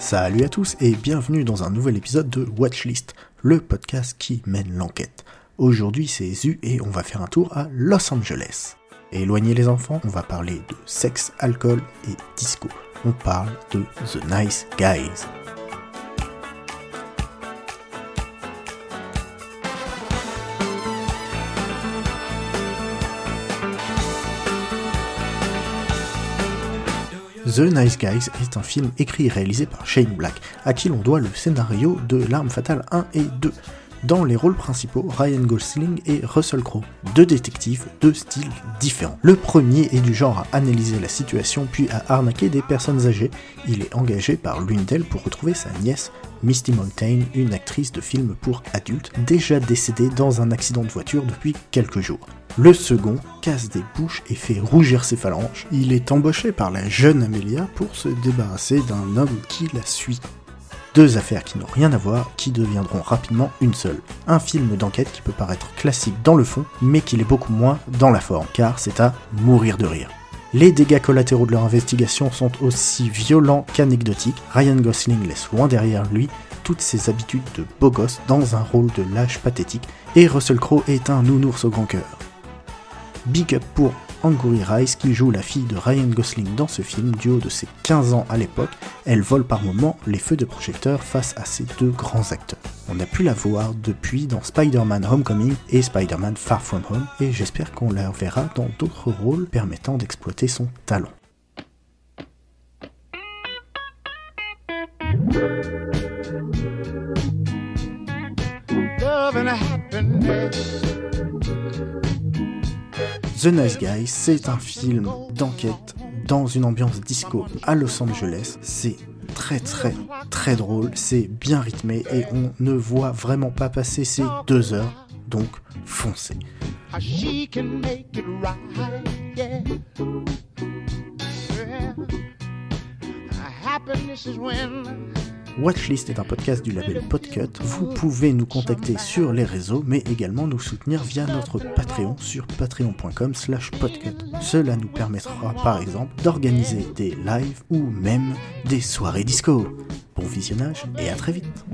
Salut à tous et bienvenue dans un nouvel épisode de Watchlist, le podcast qui mène l'enquête. Aujourd'hui c'est Zu et on va faire un tour à Los Angeles. éloignez les enfants, on va parler de sexe, alcool et disco. On parle de The Nice Guys. The Nice Guys est un film écrit et réalisé par Shane Black, à qui l'on doit le scénario de L'Arme Fatale 1 et 2. Dans les rôles principaux, Ryan Gosling et Russell Crowe, deux détectives, deux styles différents. Le premier est du genre à analyser la situation puis à arnaquer des personnes âgées. Il est engagé par l'une d'elles pour retrouver sa nièce, Misty Mountain, une actrice de film pour adultes, déjà décédée dans un accident de voiture depuis quelques jours. Le second casse des bouches et fait rougir ses phalanges. Il est embauché par la jeune Amelia pour se débarrasser d'un homme qui la suit. Deux affaires qui n'ont rien à voir, qui deviendront rapidement une seule. Un film d'enquête qui peut paraître classique dans le fond, mais qui l'est beaucoup moins dans la forme, car c'est à mourir de rire. Les dégâts collatéraux de leur investigation sont aussi violents qu'anecdotiques. Ryan Gosling laisse loin derrière lui toutes ses habitudes de beau gosse dans un rôle de lâche pathétique, et Russell Crowe est un nounours au grand cœur. Big up pour Angourie Rice qui joue la fille de Ryan Gosling dans ce film du haut de ses 15 ans à l'époque. Elle vole par moments les feux de projecteur face à ces deux grands acteurs. On a pu la voir depuis dans Spider-Man Homecoming et Spider-Man Far From Home et j'espère qu'on la verra dans d'autres rôles permettant d'exploiter son talent. The Nice Guys, c'est un film d'enquête dans une ambiance disco à Los Angeles. C'est très très très drôle, c'est bien rythmé et on ne voit vraiment pas passer ces deux heures, donc foncez. Watchlist est un podcast du label Podcut. Vous pouvez nous contacter sur les réseaux, mais également nous soutenir via notre Patreon sur patreon.com slash podcut. Cela nous permettra par exemple d'organiser des lives ou même des soirées disco. Bon visionnage et à très vite.